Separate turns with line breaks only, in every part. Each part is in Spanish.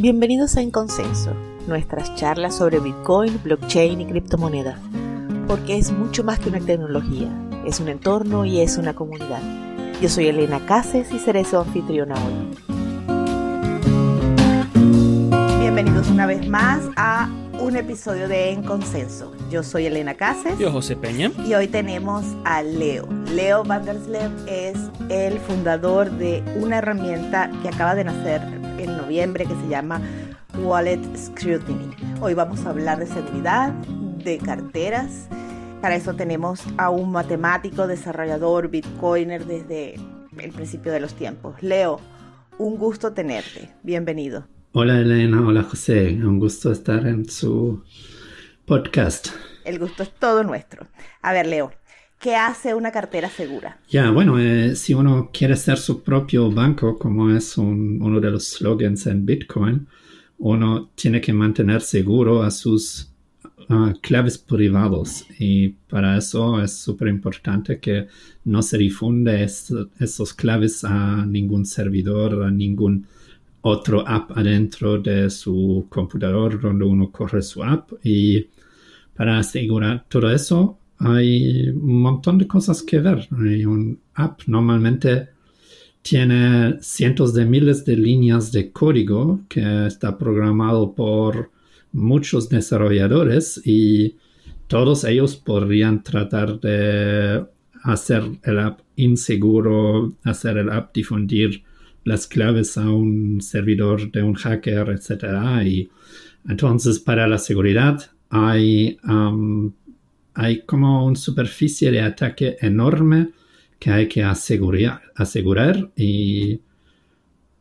Bienvenidos a En Consenso, nuestras charlas sobre Bitcoin, blockchain y criptomonedas, porque es mucho más que una tecnología, es un entorno y es una comunidad. Yo soy Elena Cases y seré su anfitriona hoy. Bienvenidos una vez más a un episodio de En Consenso. Yo soy Elena Cases.
Yo José Peña.
Y hoy tenemos a Leo. Leo Vanderslev es el fundador de una herramienta que acaba de nacer noviembre que se llama Wallet Scrutiny. Hoy vamos a hablar de seguridad, de carteras. Para eso tenemos a un matemático, desarrollador, bitcoiner desde el principio de los tiempos. Leo, un gusto tenerte. Bienvenido.
Hola Elena, hola José, un gusto estar en su podcast.
El gusto es todo nuestro. A ver, Leo, ¿qué hace una cartera segura?
Ya, bueno, eh, si uno quiere ser su propio banco, como es uno de los slogans en Bitcoin, uno tiene que mantener seguro a sus uh, claves privados y para eso es súper importante que no se difunde esos claves a ningún servidor, a ningún otro app adentro de su computador donde uno corre su app y para asegurar todo eso hay un montón de cosas que ver. Un app normalmente tiene cientos de miles de líneas de código que está programado por muchos desarrolladores y todos ellos podrían tratar de hacer el app inseguro, hacer el app difundir las claves a un servidor de un hacker, etc. Y entonces para la seguridad hay, um, hay como una superficie de ataque enorme que hay que asegurar, asegurar y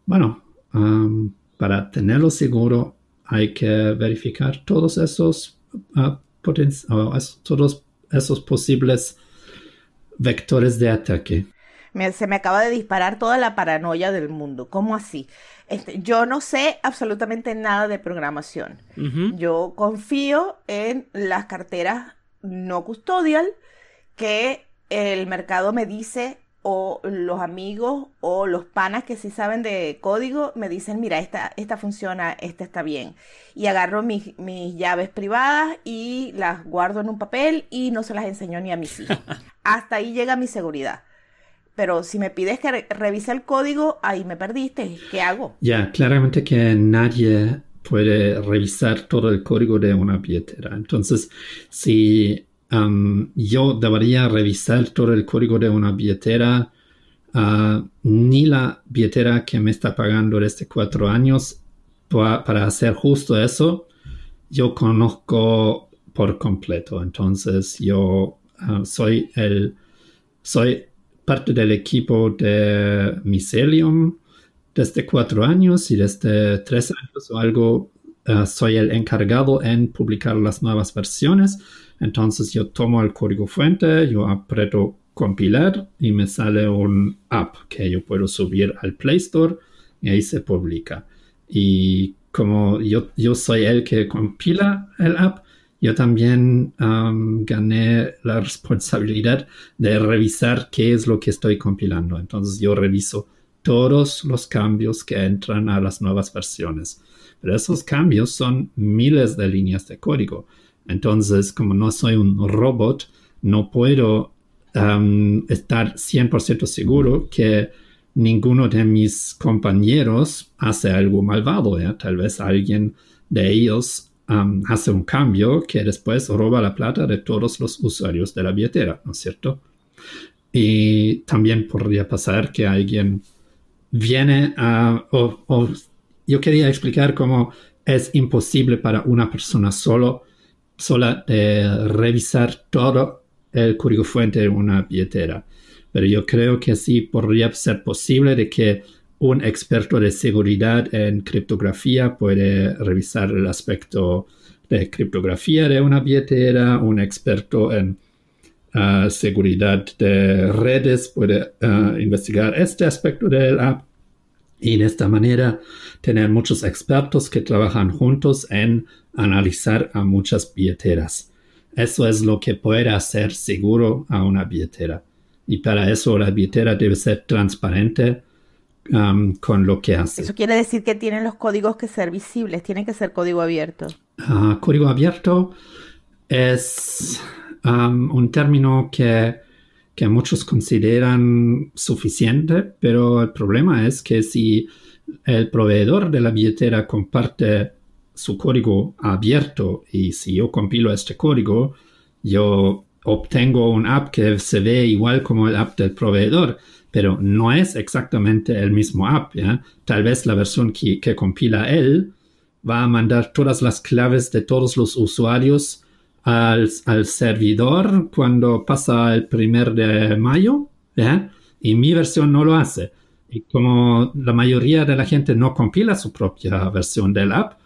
bueno, um, para tenerlo seguro hay que verificar todos esos, uh, todos esos posibles vectores de ataque.
se me acaba de disparar toda la paranoia del mundo. ¿Cómo así? Este, yo no sé absolutamente nada de programación. Yo confío en las carteras no custodial que el mercado me dice o los amigos o los panas que sí saben de código me dicen, mira, esta, esta funciona, esta está bien. Y agarro mis, mis llaves privadas y las guardo en un papel y no se las enseño ni a mis hijos. Hasta ahí llega mi seguridad. Pero si me pides que revise el código, ahí me perdiste. ¿Qué hago?
Ya, claramente que nadie puede revisar todo el código de una billetera. Entonces, si um, yo debería revisar todo el código de una billetera, uh, ni la billetera que me está pagando desde cuatro años para hacer justo eso, yo conozco por completo. Entonces, yo uh, soy el soy parte del equipo de Mycelium desde cuatro años y desde tres años o algo uh, soy el encargado en publicar las nuevas versiones. Entonces yo tomo el código fuente, yo aprieto compilar y me sale un app que yo puedo subir al Play Store y ahí se publica. Y como yo, yo soy el que compila el app, yo también um, gané la responsabilidad de revisar qué es lo que estoy compilando. Entonces yo reviso todos los cambios que entran a las nuevas versiones. Pero esos cambios son miles de líneas de código. Entonces, como no soy un robot, no puedo um, estar 100% seguro que ninguno de mis compañeros hace algo malvado. Tal vez alguien de ellos um, hace un cambio que después roba la plata de todos los usuarios de la billetera, ¿no es cierto? Y también podría pasar que alguien viene a... O, yo quería explicar cómo es imposible para una persona solo, sola revisar todo el código fuente de una billetera. Pero yo creo que sí podría ser posible de que un experto de seguridad en criptografía puede revisar el aspecto de criptografía de una billetera, un experto en uh, seguridad de redes puede uh, investigar este aspecto del app y de esta manera tener muchos expertos que trabajan juntos en analizar a muchas billeteras. Eso es lo que puede hacer seguro a una billetera. Y para eso la billetera debe ser transparente um, con lo que hace.
Eso quiere decir que tienen los códigos que ser visibles, tienen que ser código abierto.
Ah, código abierto es un término que, que muchos consideran suficiente, pero el problema es que si el proveedor de la billetera comparte su código abierto y si yo compilo este código, yo obtengo un app que se ve igual como el app del proveedor, pero no es exactamente el mismo app. Tal vez la versión que, compila él va a mandar todas las claves de todos los usuarios al, servidor cuando pasa el primer de mayo, y mi versión no lo hace. Y como la mayoría de la gente no compila su propia versión del app,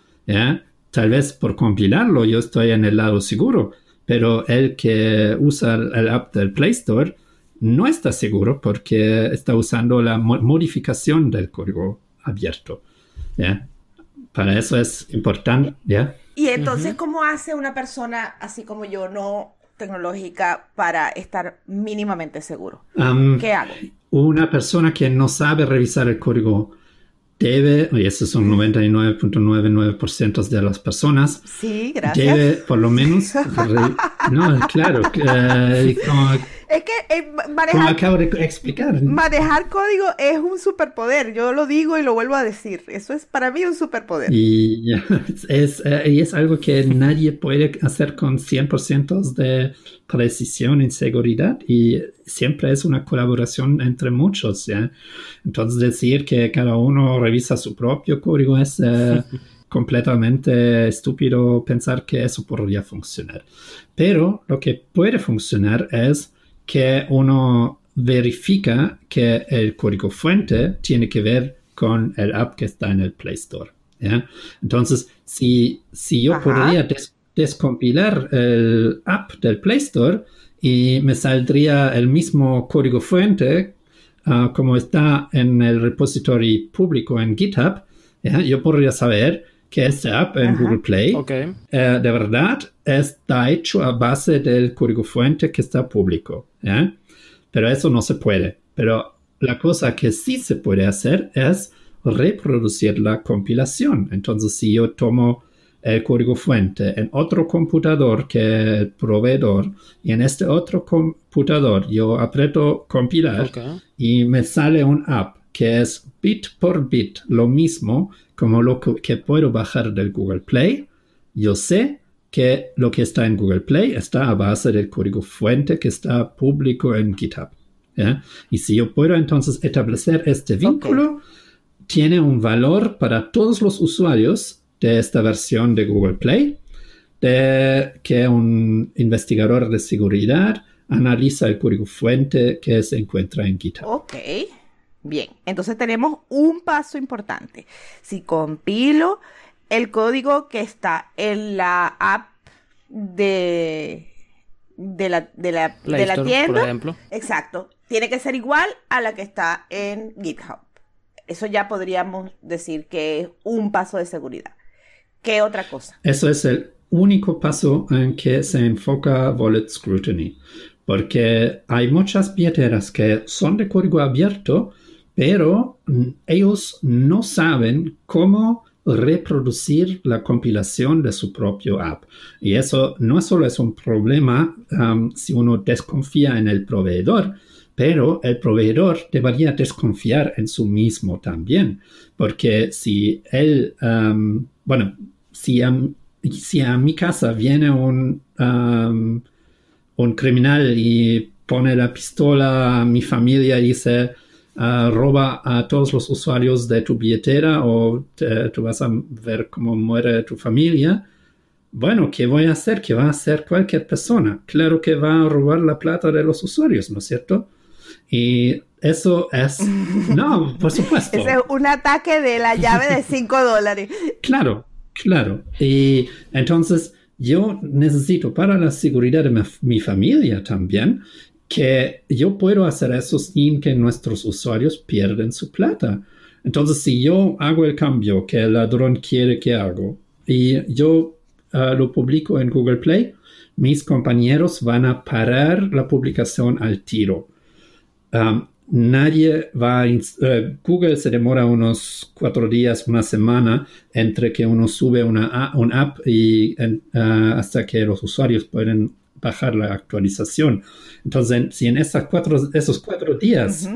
tal vez por compilarlo yo estoy en el lado seguro, pero el que usa el app del Play Store no está seguro porque está usando la modificación del código abierto. Para eso es importante.
Y entonces, ¿cómo hace una persona así como yo, no tecnológica, para estar mínimamente seguro? ¿Qué hago?
Una persona que no sabe revisar el código debe, y eso son 99.99% de las personas,
sí, gracias.
debe por lo menos, no, claro, eh,
es que eh,
manejar, acabo de explicar.
Manejar código es un superpoder. Yo lo digo y lo vuelvo a decir. Eso es para mí un superpoder.
Y es, eh, y es algo que nadie puede hacer con 100% de precisión y seguridad. Y siempre es una colaboración entre muchos. ¿ya? Entonces decir que cada uno revisa su propio código es... Eh, completamente estúpido pensar que eso podría funcionar. Pero lo que puede funcionar es que uno verifica que el código fuente tiene que ver con el app que está en el Play Store. Entonces, si, si yo podría descompilar el app del Play Store y me saldría el mismo código fuente ah, como está en el repository público en GitHub, yo podría saber que este app en Google Play eh, de verdad está hecho a base del código fuente que está público. Pero eso no se puede. Pero la cosa que sí se puede hacer es reproducir la compilación. Entonces, si yo tomo el código fuente en otro computador que el proveedor y en este otro computador yo aprieto compilar y me sale un app que es bit por bit lo mismo como lo que, puedo bajar del Google Play, yo sé que lo que está en Google Play está a base del código fuente que está público en GitHub. Y si yo puedo entonces establecer este vínculo, tiene un valor para todos los usuarios de esta versión de Google Play, de que un investigador de seguridad analiza el código fuente que se encuentra en GitHub.
Ok. Bien, entonces tenemos un paso importante. Si compilo el código que está en la app de, de la, de la, de la tienda, por ejemplo. exacto, tiene que ser igual a la que está en GitHub. Eso ya podríamos decir que es un paso de seguridad. ¿Qué otra cosa?
Eso es el único paso en que se enfoca Wallet Scrutiny, porque hay muchas billeteras que son de código abierto, pero ellos no saben cómo reproducir la compilación de su propio app. Y eso no solo es un problema um, si uno desconfía en el proveedor, pero el proveedor debería desconfiar en su mismo también, porque si él, um, bueno, si a, si a, mi casa viene un, um, un criminal y pone la pistola a mi familia y dice, roba a todos los usuarios de tu billetera o tú vas a ver cómo muere tu familia. Bueno, ¿qué voy a hacer? ¿Qué va a hacer cualquier persona? Claro que va a robar la plata de los usuarios, ¿no es cierto? Y eso es... No, por supuesto.
es un ataque de la llave de 5 dólares.
Claro, claro. Y entonces yo necesito para la seguridad de mi familia también que yo puedo hacer eso sin que nuestros usuarios pierdan su plata. Entonces, si yo hago el cambio que el ladrón quiere que hago y yo ah, lo publico en Google Play, mis compañeros van a parar la publicación al tiro. nadie va a... Eh, Google se demora unos cuatro días, una semana entre que uno sube una un app y ah, hasta que los usuarios pueden bajar la actualización. Entonces, si en esas cuatro, esos cuatro días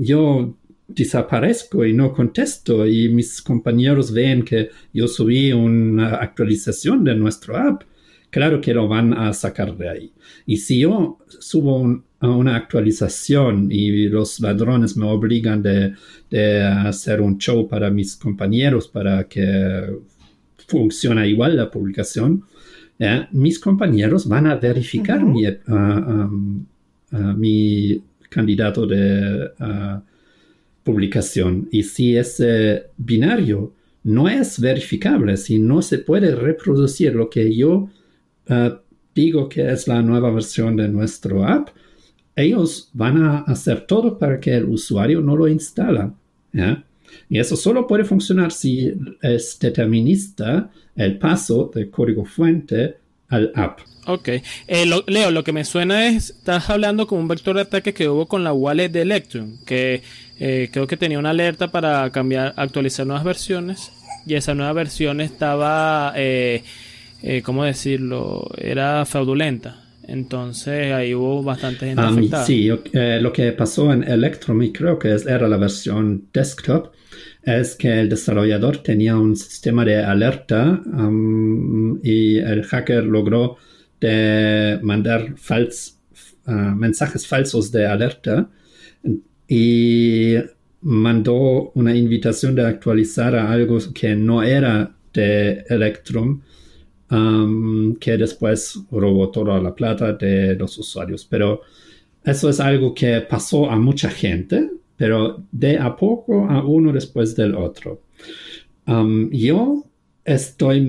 yo desaparezco y no contesto y mis compañeros ven que yo subí una actualización de nuestro app, claro que lo van a sacar de ahí. Y si yo subo una actualización y los ladrones me obligan de, hacer un show para mis compañeros para que funcione igual la publicación, mis compañeros van a verificar mi, uh, um, uh, mi, candidato de publicación. Y si ese binario no es verificable, si no se puede reproducir lo que yo digo que es la nueva versión de nuestro app, ellos van a hacer todo para que el usuario no lo instala. Y eso solo puede funcionar si es determinista el paso del código fuente al app.
Ok. Eh, Leo, lo que me suena es, estás hablando como un vector de ataque que hubo con la wallet de Electrum, que eh, creo que tenía una alerta para cambiar, actualizar nuevas versiones, y esa nueva versión estaba... Eh, ¿cómo decirlo? Era fraudulenta. Entonces ahí hubo bastante gente afectada.
Sí, lo que pasó en Electrum, y creo que era la versión desktop, es que el desarrollador tenía un sistema de alerta y el hacker logró de mandar ah, mensajes falsos de alerta y mandó una invitación de actualizar algo que no era de Electrum que después robó toda la plata de los usuarios. Pero eso es algo que pasó a mucha gente, pero de a poco a uno después del otro. yo estoy,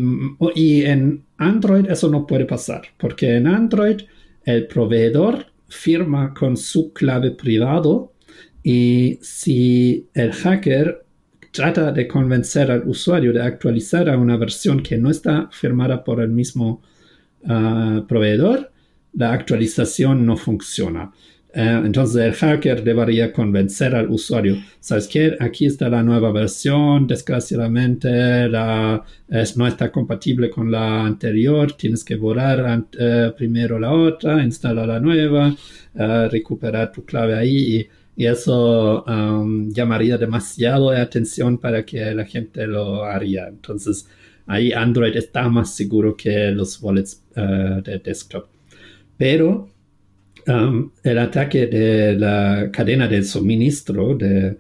y en Android eso no puede pasar, porque en Android el proveedor firma con su clave privado y si el hacker trata de convencer al usuario de actualizar a una versión que no está firmada por el mismo ah, proveedor, la actualización no funciona. Eh, entonces el hacker debería convencer al usuario, ¿sabes qué? Aquí está la nueva versión, desgraciadamente la, no está compatible con la anterior, tienes que borrar eh, primero la otra, instalar la nueva, eh, recuperar tu clave ahí y y eso um, llamaría demasiado de atención para que la gente lo haría. Entonces, ahí Android está más seguro que los wallets de desktop. Pero um, el ataque de la cadena de suministro de,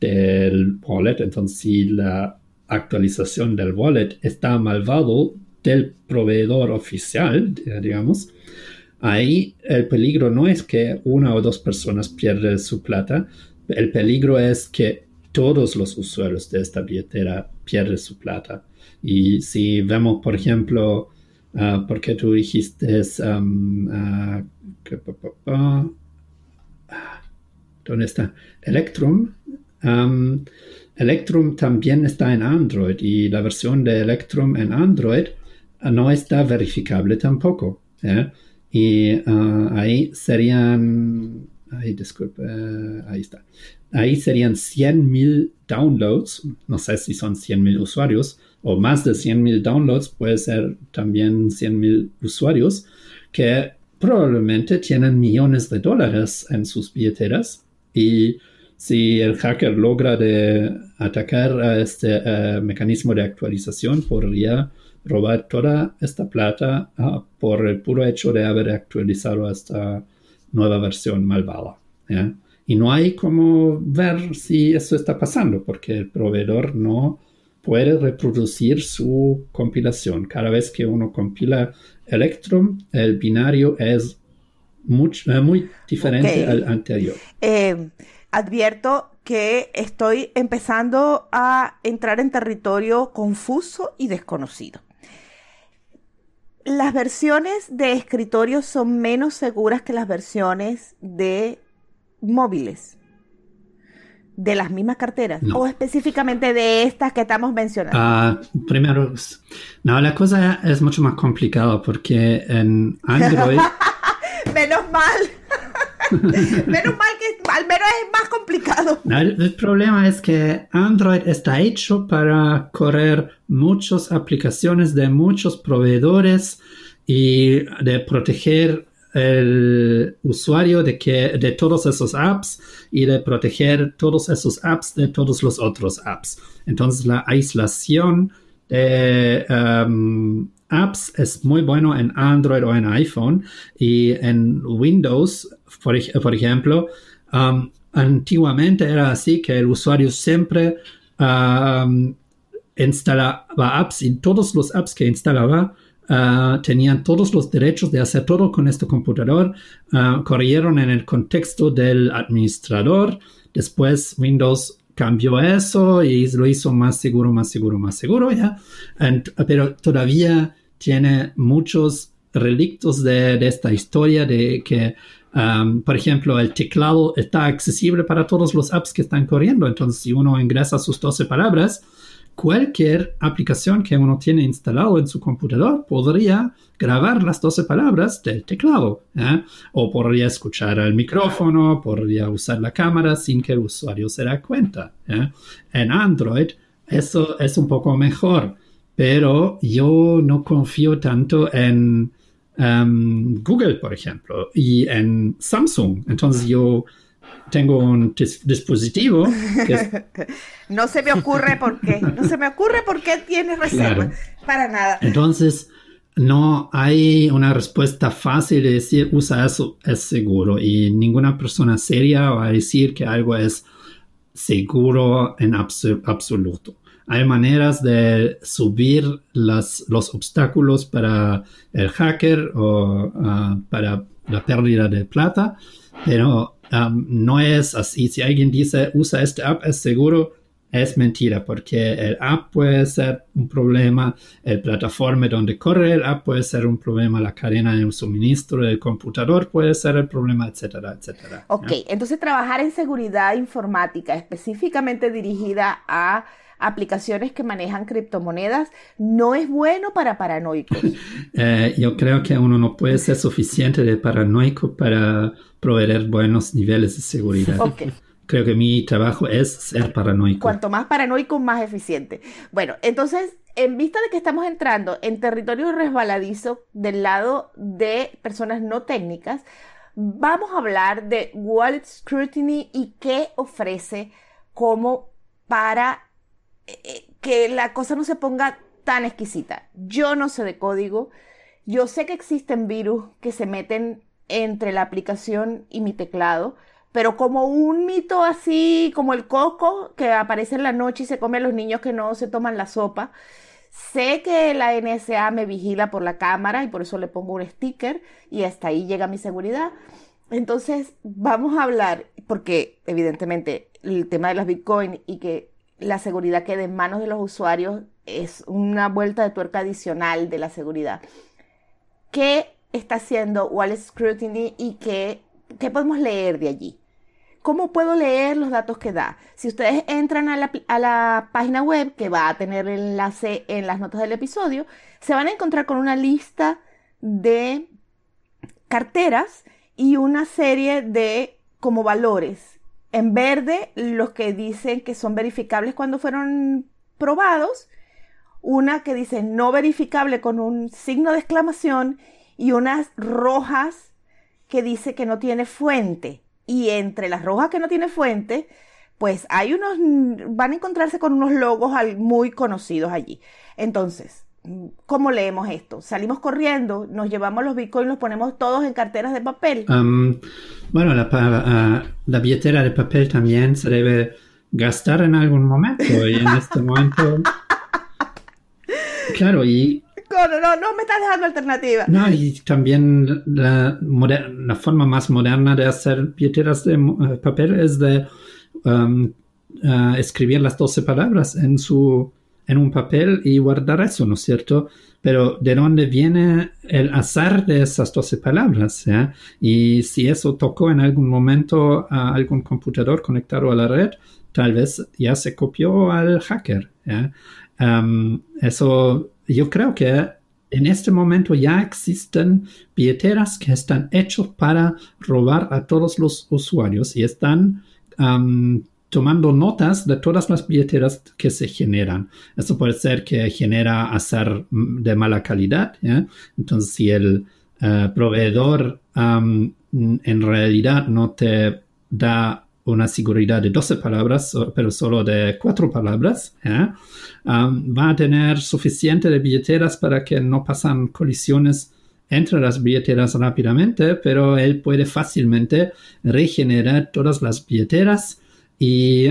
del wallet, entonces si la actualización del wallet está malvado del proveedor oficial, digamos, Ahí el peligro no es que una o dos personas pierden su plata, el peligro es que todos los usuarios de esta billetera pierden su plata. Y si vemos, por ejemplo, uh, porque tú dijiste, um, uh, ¿dónde está? Electrum. Um, Electrum también está en Android y la versión de Electrum en Android no está verificable tampoco. ¿eh? Y ah, ahí serían, ahí disculpe, ahí está. Ahí serían 100.000 downloads, no sé si son 100.000 usuarios o más de 100.000 downloads, puede ser también 100.000 usuarios que probablemente tienen millones de dólares en sus billeteras y si el hacker logra atacar a este eh, mecanismo de actualización, podría robar toda esta plata ah, por el puro hecho de haber actualizado esta nueva versión malvada. Y no hay como ver si eso está pasando, porque el proveedor no puede reproducir su compilación. Cada vez que uno compila Electrum, el binario es eh, muy diferente al anterior.
Eh, advierto que estoy empezando a entrar en territorio confuso y desconocido las versiones de escritorio son menos seguras que las versiones de móviles. De las mismas carteras. O específicamente de estas que estamos mencionando.
Ah, primero, no, la cosa es mucho más complicada porque en Android.
Menos mal. Menos mal que al es más complicado.
el, problema es que Android está hecho para correr muchas aplicaciones de muchos proveedores y de proteger el usuario de que de todos esos apps y de proteger todos esos apps de todos los otros apps. Entonces la aislación de um, apps es muy bueno en Android o en iPhone y en Windows, por, ejemplo, antiguamente era así que el usuario siempre instalaba apps y todos los apps que instalaba uh, tenían todos los derechos de hacer todo con este computador, uh, corrieron en el contexto del administrador. Después Windows cambió eso y lo hizo más seguro, más seguro, más seguro, ¿ya? pero todavía tiene muchos relictos de, esta historia de que, um, por ejemplo, el teclado está accesible para todos los apps que están corriendo. Entonces, si uno ingresa sus 12 palabras, cualquier aplicación que uno tiene instalado en su computador podría grabar las 12 palabras del teclado. O podría escuchar el micrófono, podría usar la cámara sin que el usuario se dé cuenta. En Android, eso es un poco mejor pero yo no confío tanto en um, Google, por ejemplo, y en Samsung. Entonces yo tengo un dispositivo que
no se me ocurre por qué, no se me ocurre por qué tienes reserva, para nada.
Entonces, no hay una respuesta fácil de decir usa eso, es seguro. Y ninguna persona seria va a decir que algo es seguro en absoluto. Hay maneras de subir las, los obstáculos para el hacker o ah, para la pérdida de plata, pero no es así. Si alguien dice usa este app es seguro, es mentira, porque el app puede ser un problema, el plataforma donde corre el app puede ser un problema, la cadena de suministro del computador puede ser el problema, etcétera, etcétera.
Ok, entonces trabajar en seguridad informática específicamente dirigida a aplicaciones que manejan criptomonedas no es bueno para paranoicos.
Eh, yo creo que uno no puede ser suficiente de paranoico para proveer buenos niveles de seguridad. Creo que mi trabajo es ser paranoico.
Cuanto más paranoico, más eficiente. Bueno, entonces, en vista de que estamos entrando en territorio resbaladizo del lado de personas no técnicas, vamos a hablar de Wallet Scrutiny y qué ofrece como para que la cosa no se ponga tan exquisita. Yo no sé de código. Yo sé que existen virus que se meten entre la aplicación y mi teclado, pero como un mito así como el coco que aparece en la noche y se come a los niños que no se toman la sopa. Sé que la NSA me vigila por la cámara y por eso le pongo un sticker y hasta ahí llega mi seguridad. Entonces, vamos a hablar, porque evidentemente el tema de las Bitcoin y que la seguridad quede en manos de los usuarios es una vuelta de tuerca adicional de la seguridad. ¿Qué está haciendo Wallet Scrutiny y qué, qué podemos leer de allí? ¿Cómo puedo leer los datos que da? Si ustedes entran a la, a la, página web, que va a tener el enlace en las notas del episodio, se van a encontrar con una lista de carteras y una serie de como valores en verde los que dicen que son verificables cuando fueron probados, una que dice no verificable con un signo de exclamación y unas rojas que dice que no tiene fuente. Y entre las rojas que no tiene fuente, pues hay unos, van a encontrarse con unos logos muy conocidos allí. Entonces, ¿Cómo leemos esto? ¿Salimos corriendo? ¿Nos llevamos los bitcoins, los ponemos todos en carteras de papel?
bueno, la, la, billetera de papel también se debe gastar en algún momento y en este momento... Claro, y...
No, no, no, me estás dejando alternativa.
No, y también la, la forma más moderna de hacer billeteras de eh, papel es de eh, escribir las 12 palabras en su en un papel y guardar eso, ¿no es cierto? Pero ¿de dónde viene el azar de esas 12 palabras? Y si eso tocó en algún momento a algún computador conectado a la red, tal vez ya se copió al hacker. eso, yo creo que en este momento ya existen billeteras que están hechos para robar a todos los usuarios y están tomando notas de todas las billeteras que se generan. Esto puede ser que genera azar de mala calidad. Entonces, si el eh, proveedor en realidad no te da una seguridad de 12 palabras, pero solo de 4 palabras, va a tener suficiente de billeteras para que no pasan colisiones entre las billeteras rápidamente, pero él puede fácilmente regenerar todas las billeteras y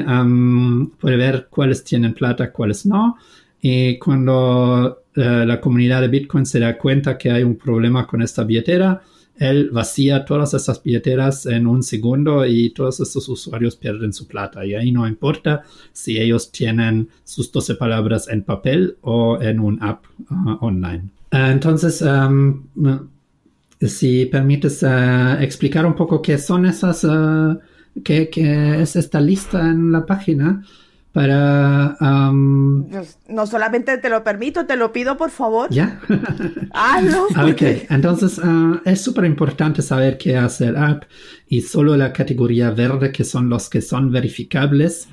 puede ver cuáles tienen plata, cuáles no. Y cuando eh, la comunidad de Bitcoin se da cuenta que hay un problema con esta billetera, él vacía todas esas billeteras en un segundo y todos estos usuarios pierden su plata. Y ahí no importa si ellos tienen sus 12 palabras en papel o en un app uh, online. Uh, entonces, um, si permites uh, explicar un poco qué son esas, qué, qué, es esta lista en la página para...
no solamente te lo permito, te lo pido por favor.
Ya.
Hazlo.
ok, entonces ah, es súper importante saber qué hace el app y solo la categoría verde, que son los que son verificables,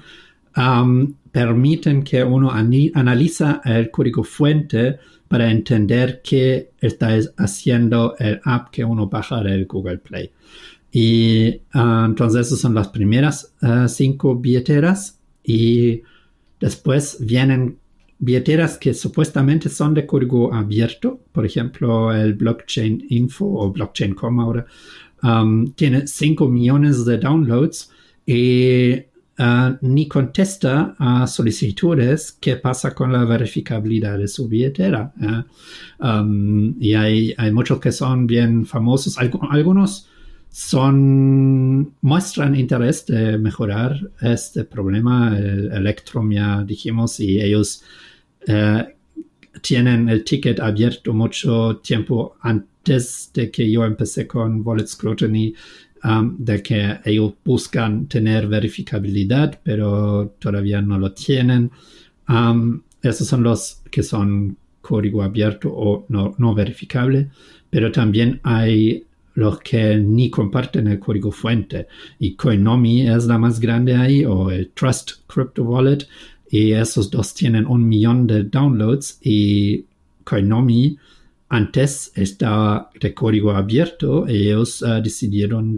permiten que uno analiza el código fuente para entender qué está haciendo el app que uno baja del Google Play. Y ah, entonces esas son las primeras ah, cinco billeteras. Y después vienen billeteras que supuestamente son de código abierto, por ejemplo el blockchain info o blockchain.com ahora um, tiene 5 millones de downloads. Y uh, ni contesta a solicitudes qué pasa con la verificabilidad de su billetera. Um, y hay, hay, muchos que son bien famosos, algunos son, muestran interés de mejorar este problema. El Electrum ya dijimos y ellos eh, tienen el ticket abierto mucho tiempo antes de que yo empecé con Wallet Scrutiny, um, de que ellos buscan tener verificabilidad, pero todavía no lo tienen. Um, esos son los que son código abierto o no, no verificable, pero también hay los que ni comparten el código fuente. Y Coinomi es la más grande ahí, o el Trust Crypto Wallet, y esos dos tienen un millón de downloads. Y Coinomi antes estaba de código abierto, ellos uh, decidieron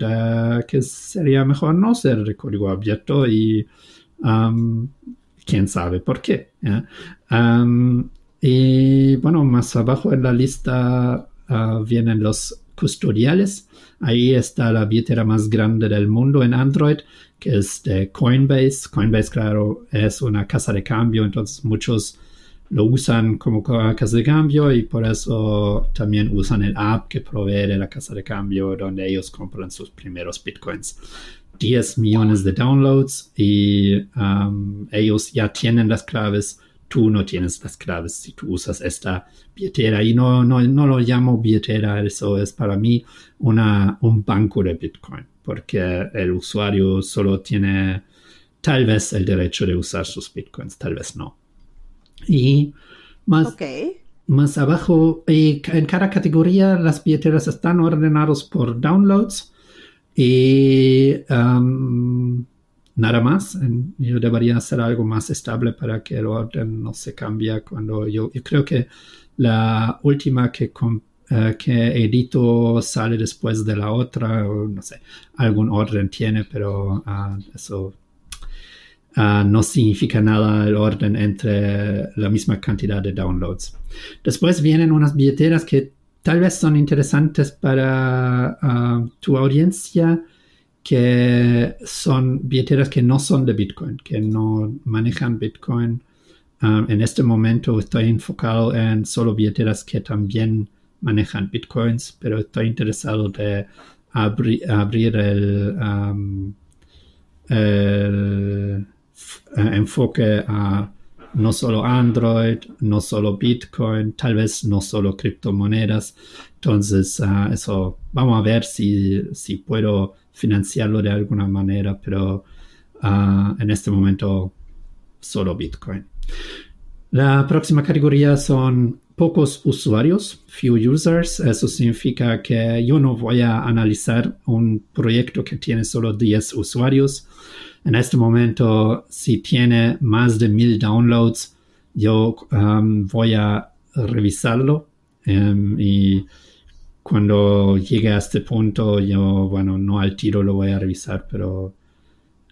que sería mejor no ser de código abierto y um, quién sabe por qué. Um, y bueno, más abajo en la lista uh, vienen los custodiales. Ahí está la billetera más grande del mundo en Android, que es de Coinbase. Coinbase, claro, es una casa de cambio, entonces muchos lo usan como casa de cambio y por eso también usan el app que provee la casa de cambio donde ellos compran sus primeros bitcoins. 10 millones de downloads y um, ellos ya tienen las claves tú no tienes las claves si tú usas esta billetera. Y no, no, no lo llamo billetera, eso es para mí una, un banco de Bitcoin, porque el usuario solo tiene tal vez el derecho de usar sus Bitcoins, tal vez no. Y más, más abajo, y en cada categoría las billeteras están ordenadas por downloads y... Um, nada más. Yo debería hacer algo más estable para que el orden no se cambie cuando yo, creo que la última que, eh, que edito sale después de la otra, o no sé, algún orden tiene, pero ah, eso ah, no significa nada el orden entre la misma cantidad de downloads. Después vienen unas billeteras que tal vez son interesantes para ah, tu audiencia que son billeteras que no son de Bitcoin, que no manejan Bitcoin. Um, en este momento estoy enfocado en solo billeteras que también manejan Bitcoins, pero estoy interesado de abrir el, eh, enfoque a no solo Android, no solo Bitcoin, tal vez no solo criptomonedas. Entonces, uh, eso, vamos a ver si, si puedo financiarlo de alguna manera, pero uh, en este momento solo Bitcoin. La próxima categoría son pocos usuarios, few users. Eso significa que yo no voy a analizar un proyecto que tiene solo 10 usuarios. En este momento, si tiene más de mil downloads, yo um, voy a revisarlo um, y cuando llegue a este punto, yo, bueno, no al tiro lo voy a revisar, pero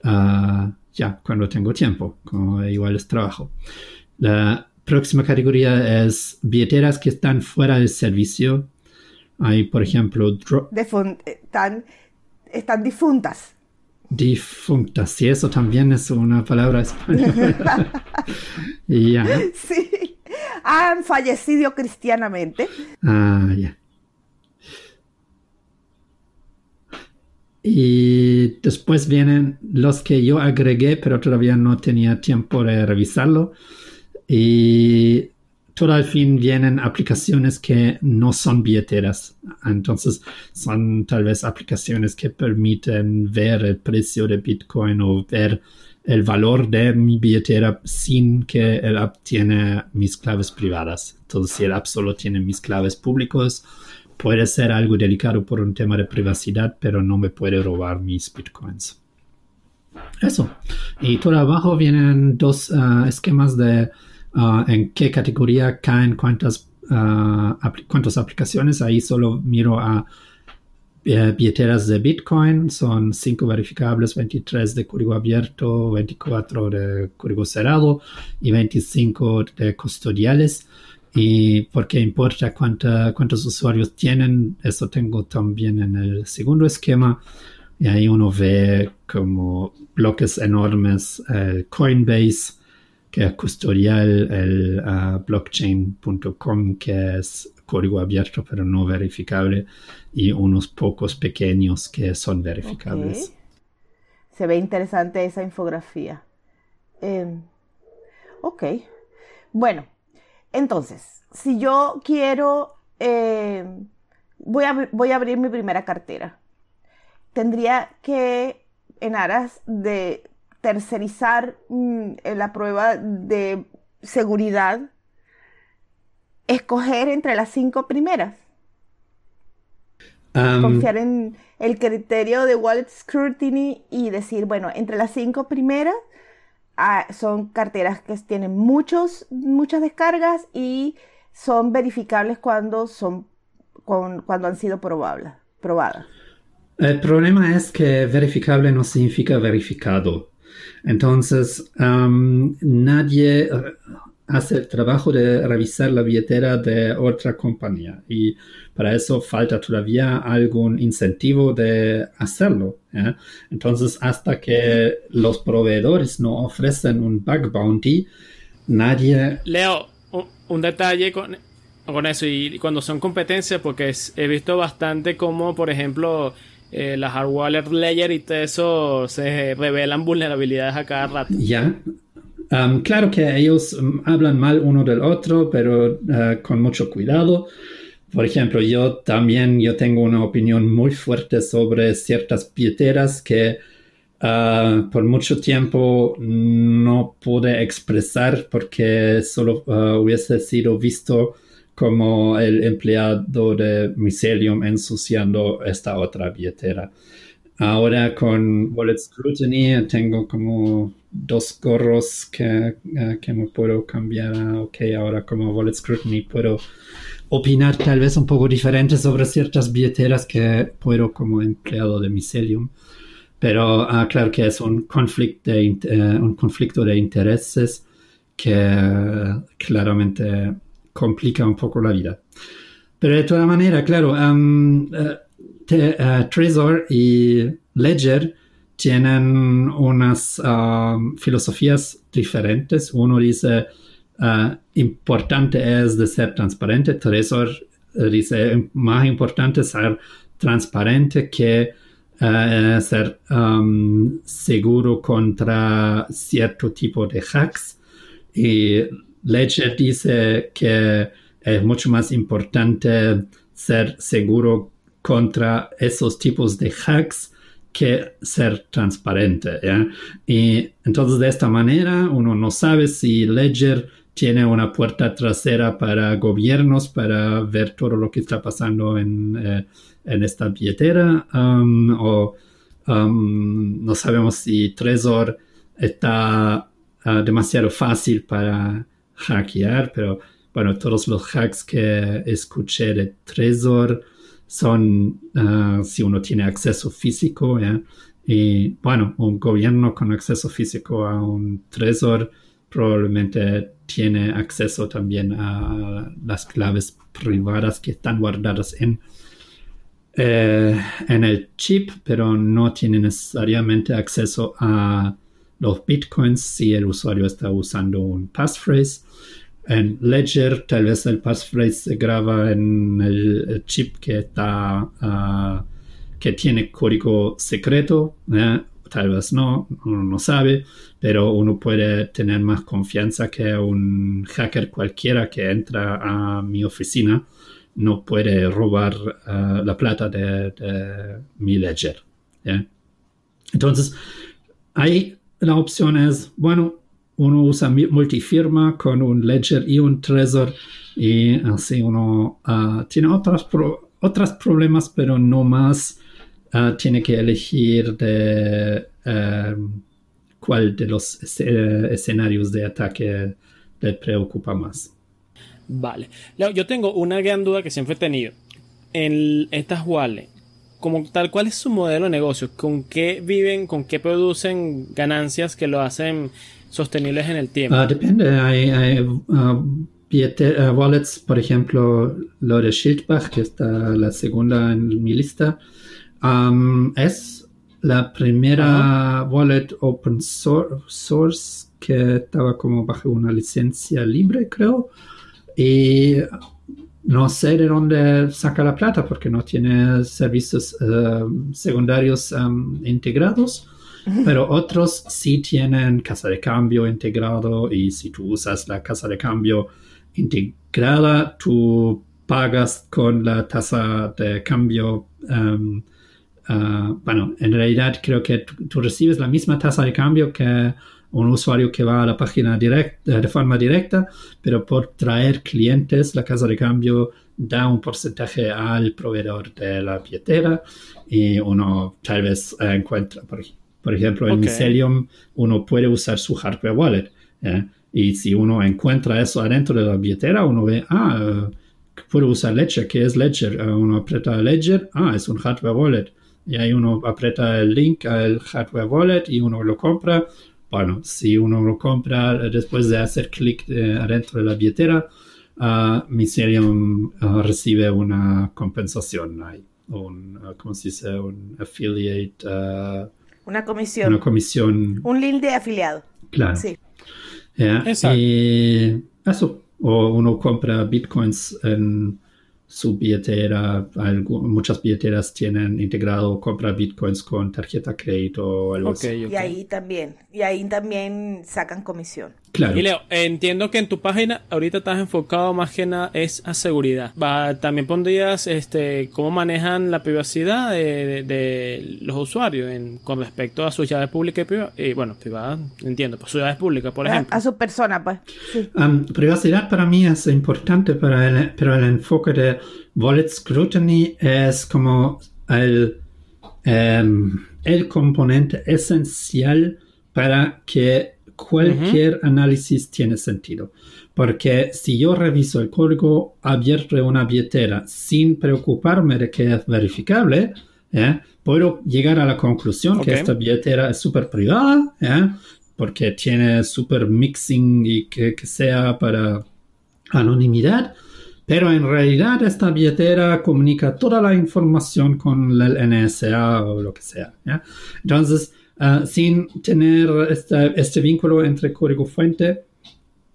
uh, ya, cuando tengo tiempo, como igual es trabajo. La próxima categoría es billeteras que están fuera del servicio. Hay, por ejemplo,
están, están difuntas.
Difuntas, sí, eso también es una palabra española.
ya. Sí, han fallecido cristianamente.
Ah, ya. Y después vienen los que yo agregué, pero todavía no tenía tiempo de revisarlo. Y todo al fin vienen aplicaciones que no son billeteras. Entonces son tal vez aplicaciones que permiten ver el precio de Bitcoin o ver el valor de mi billetera sin que el app tiene mis claves privadas. Entonces si el app solo tiene mis claves públicos, puede ser algo delicado por un tema de privacidad, pero no me puede robar mis bitcoins. Eso. Y todo abajo vienen dos ah, esquemas de ah, en qué categoría caen cuántas, uh, cuántas aplicaciones. Ahí solo miro a eh, billeteras de Bitcoin. Son 5 verificables, 23 de código abierto, 24 de código cerrado y 25 de custodiales. Y porque importa cuántos usuarios tienen, eso tengo también en el segundo esquema. Y ahí uno ve como bloques enormes, el Coinbase, que es custodial, el uh, blockchain.com, que es código abierto pero no verificable, y unos pocos pequeños que son verificables.
Se ve interesante esa infografía. Em, ok. Bueno, entonces, si yo quiero, eh, voy, a, voy a abrir mi primera cartera, tendría que, en aras de tercerizar mm, la prueba de seguridad, escoger entre las cinco primeras. Confiar en el criterio de Wallet Scrutiny y decir, bueno, entre las cinco primeras son carteras que tienen muchos, muchas descargas y son verificables cuando, son, cuando han sido probables, probadas.
El problema es que verificable no significa verificado. Entonces, nadie hace el trabajo de revisar la billetera de otra compañía y para eso falta todavía algún incentivo de hacerlo. Entonces, hasta que los proveedores no ofrecen un bug bounty, nadie...
Leo, un, detalle con, con, eso y cuando son competencias, porque he visto bastante como, por ejemplo, eh, las hardware layer y todo eso se revelan vulnerabilidades a cada rato.
Ya, claro que ellos hablan mal uno del otro, pero ah, con mucho cuidado. Por ejemplo, yo también yo tengo una opinión muy fuerte sobre ciertas billeteras que ah, por mucho tiempo no pude expresar porque solo ah, hubiese sido visto como el empleado de Mycelium ensuciando esta otra billetera. Ahora con Wallet Scrutiny tengo como dos gorros que, eh, que me puedo cambiar ok, ahora como Wallet Scrutiny puedo opinar tal vez un poco diferente sobre ciertas billeteras que puedo como empleado de Mycelium. Pero ah, claro que es un conflicto de, eh, un conflicto de intereses que claramente complica un poco la vida. Pero de toda manera, claro, um, Trezor y Ledger tienen unas um, filosofías diferentes. Uno dice, uh, importante es ser transparente. Trezor uh, dice, más importante ser transparente que uh, ser um, seguro contra cierto tipo de hacks. Y Ledger dice que es mucho más importante ser seguro contra esos tipos de hacks que ser transparente. Y entonces de esta manera uno no sabe si Ledger tiene una puerta trasera para gobiernos para ver todo lo que está pasando en, eh, esta billetera um, o um, no sabemos si Trezor está uh, demasiado fácil para hackear, pero bueno, todos los hacks que escuché de Trezor son uh, si uno tiene acceso físico, y bueno, un gobierno con acceso físico a un Trezor probablemente tiene acceso también a las claves privadas que están guardadas en, eh, en el chip, pero no tiene necesariamente acceso a los bitcoins si el usuario está usando un passphrase. En Ledger, tal vez el passphrase se graba en el, chip que está uh, que tiene código secreto, tal vez no, uno no sabe, pero uno puede tener más confianza que un hacker cualquiera que entra a mi oficina no puede robar uh, la plata de, mi ledger. Entonces, ahí la opción es, bueno, uno usa multifirma con un ledger y un Trezor y así uno uh, tiene otros otros problemas, pero no más uh, tiene que elegir de um, cuál de los eh, escenarios de ataque le preocupa más.
Vale. Yo tengo una gran duda que siempre he tenido. En estas wallets, como tal, ¿cuál es su modelo de negocio? ¿Con qué viven? ¿Con qué producen ganancias que lo hacen sostenibles en el tiempo?
Ah, depende. Hay, uh, uh, wallets, por ejemplo, lo de Schildbach, que está la segunda en mi lista. Um, es la primera wallet open source que estaba como bajo una licencia libre, creo. Y no sé de dónde saca la plata porque no tiene servicios secundarios um, integrados, pero otros sí tienen casa de cambio integrado y si tú usas la casa de cambio integrada, tú pagas con la tasa de cambio um, Ah, bueno, en realidad creo que tú, recibes la misma tasa de cambio que un usuario que va a la página directa, de forma directa, pero por traer clientes, la casa de cambio da un porcentaje al proveedor de la billetera y uno tal vez encuentra, por, ejemplo, en Mycelium uno puede usar su hardware wallet. Y si uno encuentra eso adentro de la billetera, uno ve, ah, puedo usar Ledger, ¿qué es Ledger? Ah, uno aprieta Ledger, ah, es un hardware wallet y ahí uno aprieta el link al hardware wallet y uno lo compra. Bueno, si uno lo compra después de hacer clic eh, adentro de la billetera, uh, Myserium uh, recibe una compensación ahí, un, uh, ¿cómo se dice? Un affiliate.
Una comisión.
Una comisión.
Un link de afiliado.
Claro. Sí. Y eso. O uno compra bitcoins en su billetera, muchas billeteras tienen integrado compra bitcoins con tarjeta crédito o algo así.
Y ahí también, y ahí también sacan comisión.
Claro. Y Leo, entiendo que en tu página ahorita estás enfocado más que nada es a seguridad. Va, también pondrías este cómo manejan la privacidad de, los usuarios en, con respecto a sus llaves públicas y privadas. Eh, bueno, privadas, entiendo, pues sus llaves públicas, por ejemplo.
A, su persona, pues.
privacidad para mí es importante, para el, pero el enfoque de Wallet Scrutiny es como el, em, el componente esencial para que cualquier análisis tiene sentido. Porque si yo reviso el código abierto de una billetera sin preocuparme de que es verificable, ¿eh? puedo llegar a la conclusión que esta billetera es súper privada, ¿eh? porque tiene súper mixing y que, sea para anonimidad. Pero en realidad esta billetera comunica toda la información con el NSA o lo que sea. Entonces, Ah, sin tener este vínculo entre código fuente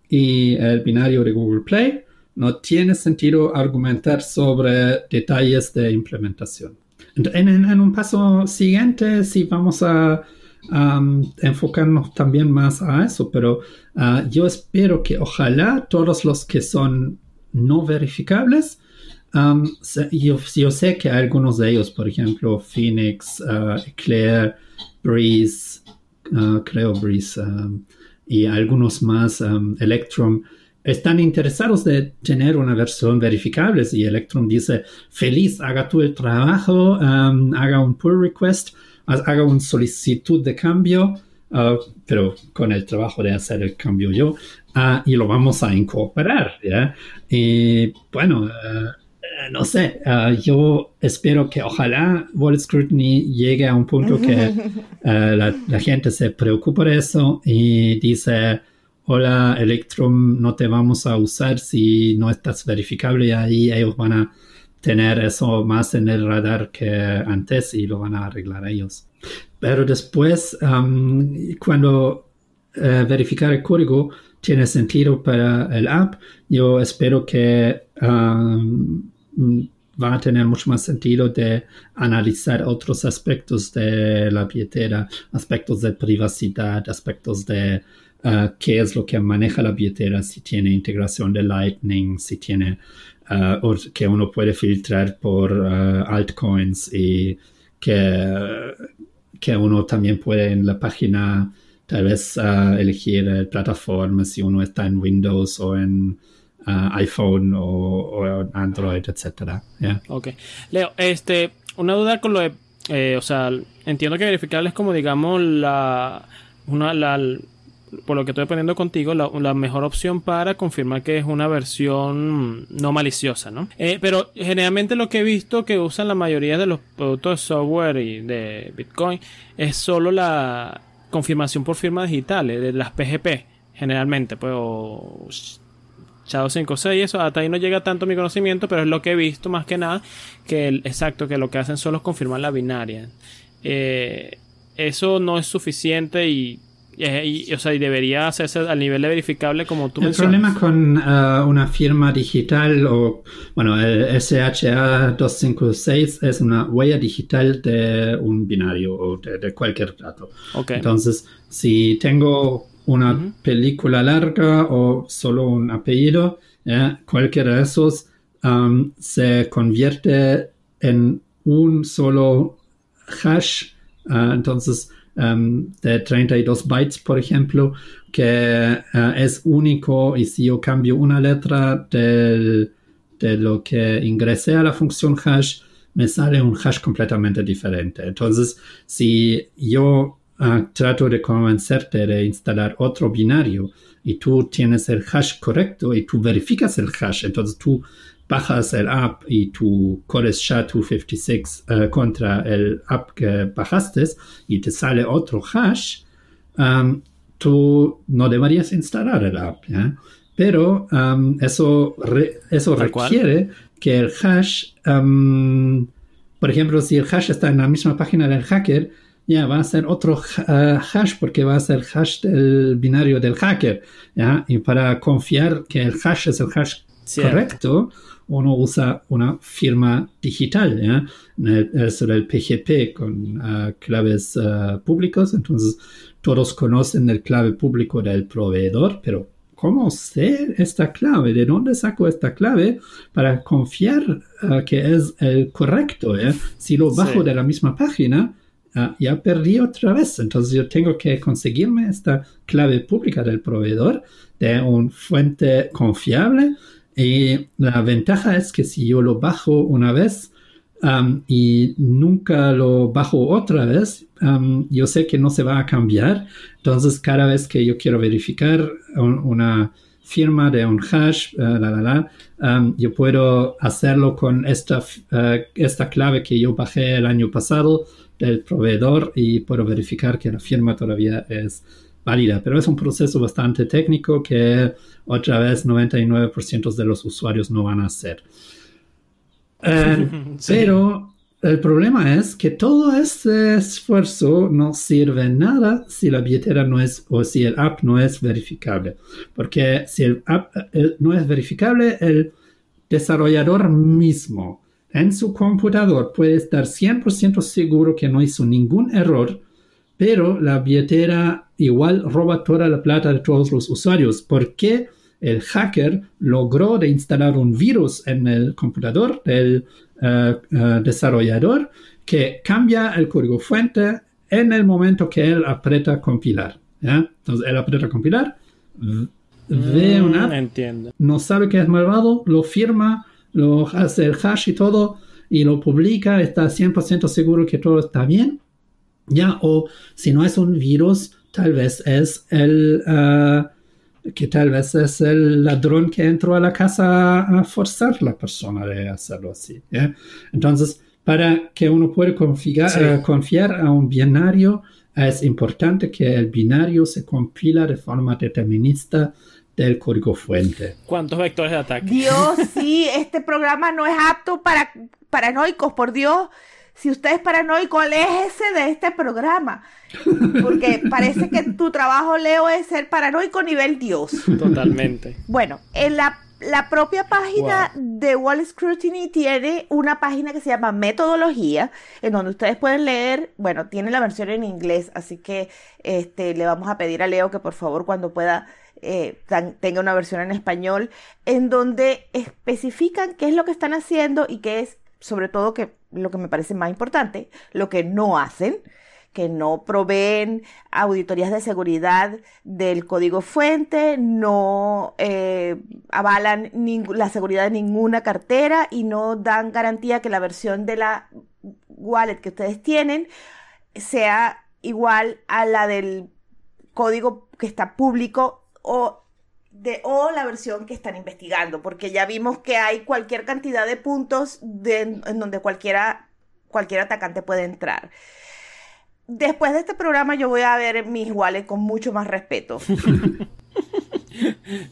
y el binario de Google Play, no tiene sentido argumentar sobre detalles de implementación. En, un paso siguiente, sí vamos a enfocarnos también más a eso, pero ah, yo espero que ojalá todos los que son no verificables, yo, sé que algunos de ellos, por ejemplo, Phoenix, uh, Eclair, Breeze, uh, creo Breeze, um, y algunos más, um, Electrum, están interesados de tener una versión verificable. Si Electrum dice, feliz, haga tú el trabajo, um, haga un pull request, haga una solicitud de cambio, uh, pero con el trabajo de hacer el cambio yo, y lo vamos a incorporar. Y bueno, uh, no sé, yo espero que ojalá Wall Scrutiny llegue a un punto que la, la gente se preocupe de eso y dice, hola Electrum, no te vamos a usar si no estás verificable y ahí ellos van a tener eso más en el radar que antes y lo van a arreglar ellos. Pero después, cuando eh, verificar el código tiene sentido para el app, yo espero que va a tener mucho más sentido de analizar otros aspectos de la billetera, aspectos de privacidad, aspectos de uh, qué es lo que maneja la billetera, si tiene integración de Lightning, si tiene uh, o que uno puede filtrar por uh, altcoins y que, que uno también puede en la página tal vez elegir plataformas si uno está en Windows o en iPhone o, Android, etcétera.
Ok. Leo, este, una duda con lo de, eh, o sea, entiendo que verificar es como digamos la, una, la, por lo que estoy aprendiendo contigo, la, mejor opción para confirmar que es una versión no maliciosa, ¿no? Eh, pero generalmente lo que he visto que usan la mayoría de los productos de software y de Bitcoin es solo la confirmación por firma digital, de las PGP, generalmente, pues, Shadow 5.6 y eso, hasta ahí no llega tanto mi conocimiento, pero es lo que he visto más que nada, que el, exacto, que lo que hacen solo es confirmar la binaria. Eh, eso no es suficiente y y, o sea, y debería hacerse al nivel de verificable como tú
El problema con uh, una firma digital o, bueno, el SHA 256 es una huella digital de un binario o de, cualquier dato. Entonces, si tengo una película larga o solo un apellido, cualquiera de esos um, se convierte en un solo hash. Uh, entonces, um, de 32 bytes, por ejemplo, que uh, es único y si yo cambio una letra del, de lo que ingresé a la función hash, me sale un hash completamente diferente. Entonces, si yo uh, trato de convencerte de instalar otro binario y tú tienes el hash correcto y tú verificas el hash, entonces tú bajas el app y tú corres SHA-256 uh, contra el app que bajaste y te sale otro hash, um, tú no deberías instalar el app. Pero um, eso, eso requiere que el hash, um, por ejemplo, si el hash está en la misma página del hacker, ya va a ser otro uh, hash porque va a ser hash del binario del hacker. ¿ya? Y para confiar que el hash es el hash correcto, uno usa una firma digital, ¿ya? Es el PGP con uh, claves uh, públicos, entonces todos conocen el clave público del proveedor, pero ¿cómo sé esta clave? ¿De dónde saco esta clave para confiar uh, que es el correcto? Si lo bajo de la misma página, ya perdí otra vez. Entonces yo tengo que conseguirme esta clave pública del proveedor de una fuente confiable y la ventaja es que si yo lo bajo una vez y nunca lo bajo otra vez, yo sé que no se va a cambiar. Entonces, cada vez que yo quiero verificar una firma de un hash, um, yo puedo hacerlo con esta, uh, esta clave que yo bajé el año pasado del proveedor y puedo verificar que la firma todavía es válida, pero es un proceso bastante técnico que otra vez 99% de los usuarios no van a hacer. Eh, pero el problema es que todo ese esfuerzo no sirve nada si la billetera no es o si el app no es verificable. Porque si el app eh, no es verificable, el desarrollador mismo en su computador puede estar 100% seguro que no hizo ningún error pero la billetera igual roba toda la plata de todos los usuarios porque el hacker logró de instalar un virus en el computador del eh, eh, desarrollador que cambia el código fuente en el momento que él aprieta compilar. Entonces él aprieta compilar, ve una
Mm, entiendo.
no sabe que es malvado, lo firma, lo hace el hash y todo, y lo publica, está 100% seguro que todo está bien. Ya, o si no es un virus, tal vez es el, ah, que tal vez es el ladrón que entró a la casa a forzar a la persona de hacerlo así. ¿ya? Entonces, para que uno pueda confiar,
Sí.
eh, confiar a un binario, es importante que el binario se compila de forma determinista del código fuente.
¿Cuántos vectores de ataque?
Dios, sí, este programa no es apto para paranoicos, por Dios. Si usted es paranoico, aléjese de este programa. Porque parece que tu trabajo, Leo, es ser paranoico nivel Dios.
Totalmente.
Bueno, en la, la propia página de Wall Scrutiny tiene una página que se llama Metodología, en donde ustedes pueden leer, bueno, tiene la versión en inglés, así que este, le vamos a pedir a Leo que por favor cuando pueda eh, tenga una versión en español, en donde especifican qué es lo que están haciendo y qué es, sobre todo, que lo que me parece más importante, lo que no hacen que no proveen auditorías de seguridad del código fuente, no eh, avalan la seguridad de ninguna cartera y no dan garantía que la versión de la wallet que ustedes tienen sea igual a la del código que está público o de o la versión que están investigando, porque ya vimos que hay cualquier cantidad de puntos de- en donde cualquiera cualquier atacante puede entrar. Después de este programa yo voy a ver mis wallets con mucho más respeto.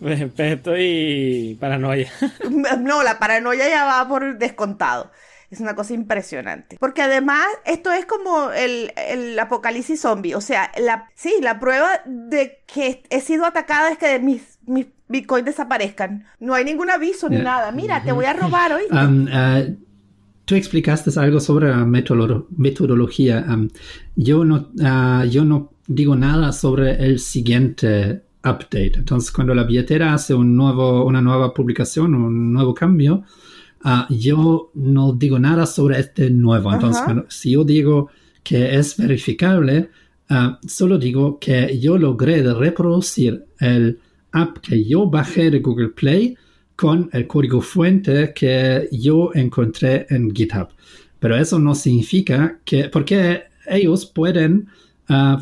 Respeto y paranoia.
No, la paranoia ya va por descontado. Es una cosa impresionante. Porque además, esto es como el, el apocalipsis zombie. O sea, la, sí, la prueba de que he sido atacada es que mis, mis bitcoins desaparezcan. No hay ningún aviso ni
Ya.
nada. Mira, te voy a robar hoy.
Um, eh, tú explicaste algo sobre la metodolo- metodología. Um, yo, no, ah, yo no digo nada sobre el siguiente update. Entonces, cuando la billetera hace un nuevo, una nueva publicación, un nuevo cambio, ah, yo no digo nada sobre este nuevo. Entonces, cuando- si yo digo que es verificable, ah, solo digo que yo logré reproducir el app que yo bajé de Google Play con el código fuente que yo encontré en GitHub. Pero eso no significa que, porque ellos pueden, ah,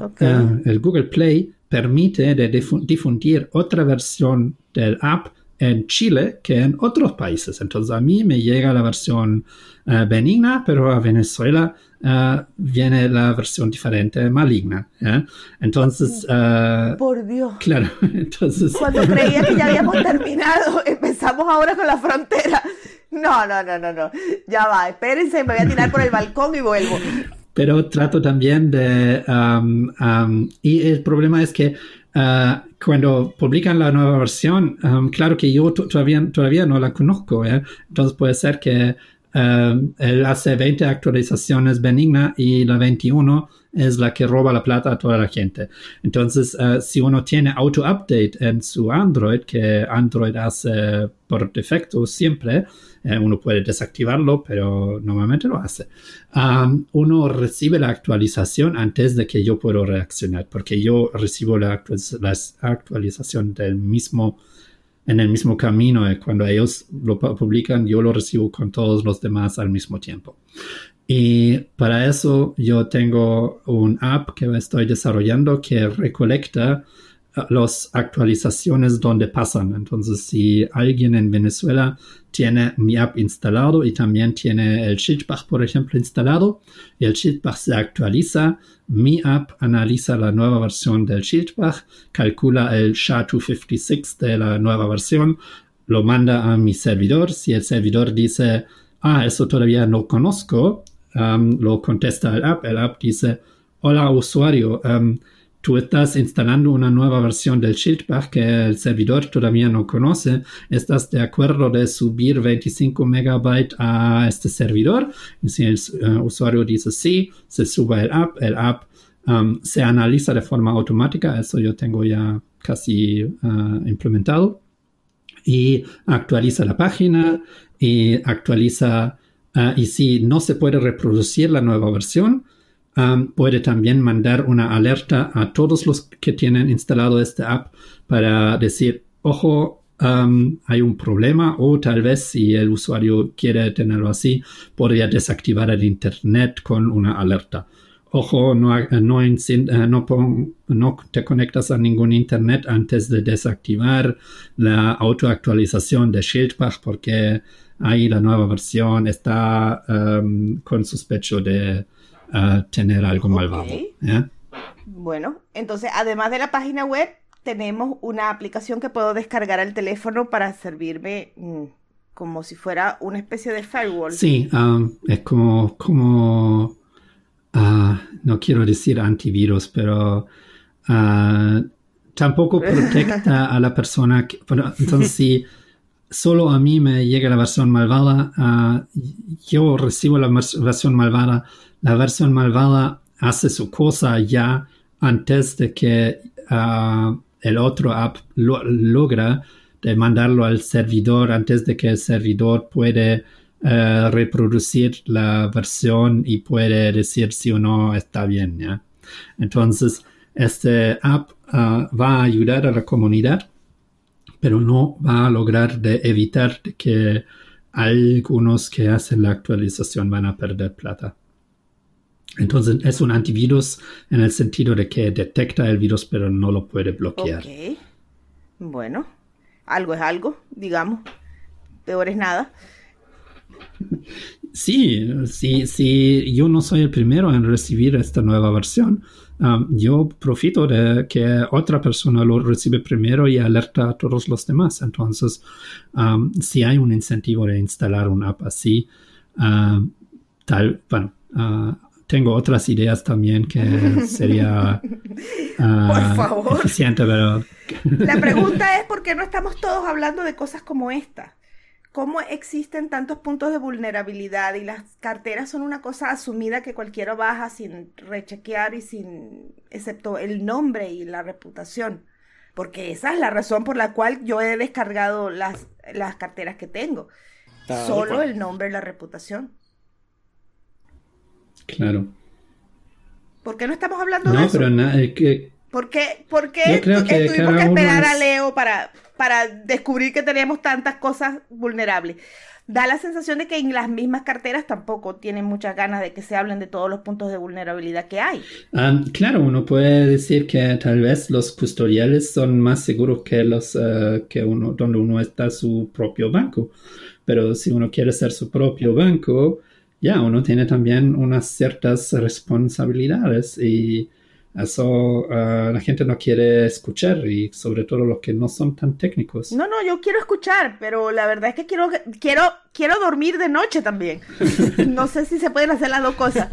el Google Play permite de difundir otra versión del app en Chile que en otros países. Entonces a mí me llega la versión ah, benigna, pero a Venezuela ah, viene la versión diferente, maligna. ¿eh? Entonces,
Por Dios.
claro, entonces...
Cuando creía que ya habíamos terminado, empezamos ahora con la frontera. No, no, no, no, no. Ya va, espérense, me voy a tirar por el balcón y vuelvo.
Pero trato también de... um, um, y el problema es que uh, cuando publican la nueva versión, um, claro que yo to- todavía, todavía no la conozco, ¿eh? entonces puede ser que él hace 20 actualizaciones benigna y la 21 es la que roba la plata a toda la gente. Entonces, uh, si uno tiene auto-update en su Android, que Android hace por defecto siempre, eh, uno puede desactivarlo, pero normalmente lo hace. Uno recibe la actualización antes de que yo puedo reaccionar, porque yo recibo la actualización del mismo, en el mismo camino. eh, Cuando ellos lo pu- publican, yo lo recibo con todos los demás al mismo tiempo. Y para eso yo tengo un app que estoy desarrollando que recolecta uh, las actualizaciones donde pasan. Entonces, si alguien en Venezuela tiene mi app instalado y también tiene el Schildbach, por ejemplo, instalado, y el Schildbach se actualiza, mi app analiza la nueva versión del Schildbach, calcula el SHA-256 de la nueva versión, lo manda a mi servidor. Si el servidor dice, ah, eso todavía no conozco, um, lo contesta el app. El app dice, hola usuario, um, tú estás instalando una nueva versión del Schildbach que el servidor todavía no conoce. ¿Estás de acuerdo de subir 25 megabytes a este servidor? Y si el uh, usuario dice sí, se sube el app. El app um, se analiza de forma automática. Eso yo tengo ya casi uh, implementado y actualiza la página y actualiza uh, y si no se puede reproducir la nueva versión puede también mandar una alerta a todos los que tienen instalado esta app para decir ojo, hay un problema o tal vez si el usuario quiere tenerlo así, podría desactivar el Internet con una alerta. Ojo, no, no, eh, no, te conectas a ningún Internet antes de desactivar la autoactualización de Schildbach porque ahí la nueva versión está con sospecho de uh, tener algo malvado.
Bueno, entonces además de la página web, tenemos una aplicación que puedo descargar al teléfono para servirme mm, como si fuera una especie de firewall.
Sí, um, es como, como uh, no quiero decir antivirus, pero uh, tampoco protecta a la persona. Que, entonces, si solo a mí me llega la versión malvada, uh, yo recibo la versión malvada, la versión malvada hace su cosa ya antes de que el otro app logra de mandarlo al servidor antes de que el servidor puede eh, reproducir la versión y puede decir si o no está bien. ¿ya? Entonces, este app ah, va a ayudar a la comunidad, pero no va a lograr de evitar que algunos que hacen la actualización van a perder plata. Entonces es un antivirus en el sentido de que detecta el virus pero no lo puede bloquear.
Ok. Bueno, algo es algo, digamos. Peor es nada.
Sí, sí, sí, yo no soy el primero en recibir esta nueva versión. Um, yo profito de que otra persona lo recibe primero y alerta a todos los demás. Entonces, um, si hay un incentivo de instalar una app así, uh, tal, bueno, uh, tengo otras ideas también que sería uh, eficiente, pero...
La pregunta es por qué no estamos todos hablando de cosas como esta. ¿Cómo existen tantos puntos de vulnerabilidad y las carteras son una cosa asumida que cualquiera baja sin rechequear y sin, excepto el nombre y la reputación? Porque esa es la razón por la cual yo he descargado las, las carteras que tengo. Solo el nombre y la reputación.
Claro.
¿Por qué no estamos hablando de eso?
No, pero nada, que...
¿Por qué, por qué tuvimos que, esperar a Leo para, para descubrir que tenemos tantas cosas vulnerables? Da la sensación de que en las mismas carteras tampoco tienen muchas ganas de que se hablen de todos los puntos de vulnerabilidad que hay.
Ah, claro, uno puede decir que tal vez los custodiales son más seguros que los eh, que uno donde uno está su propio banco. Pero si uno quiere ser su propio banco, ya uno tiene también unas ciertas responsabilidades y eso ah, la gente no quiere escuchar y sobre todo los que no son tan técnicos.
No, no, yo quiero escuchar, pero la verdad es que quiero, quiero, quiero dormir de noche también. no sé si se pueden hacer las dos cosas.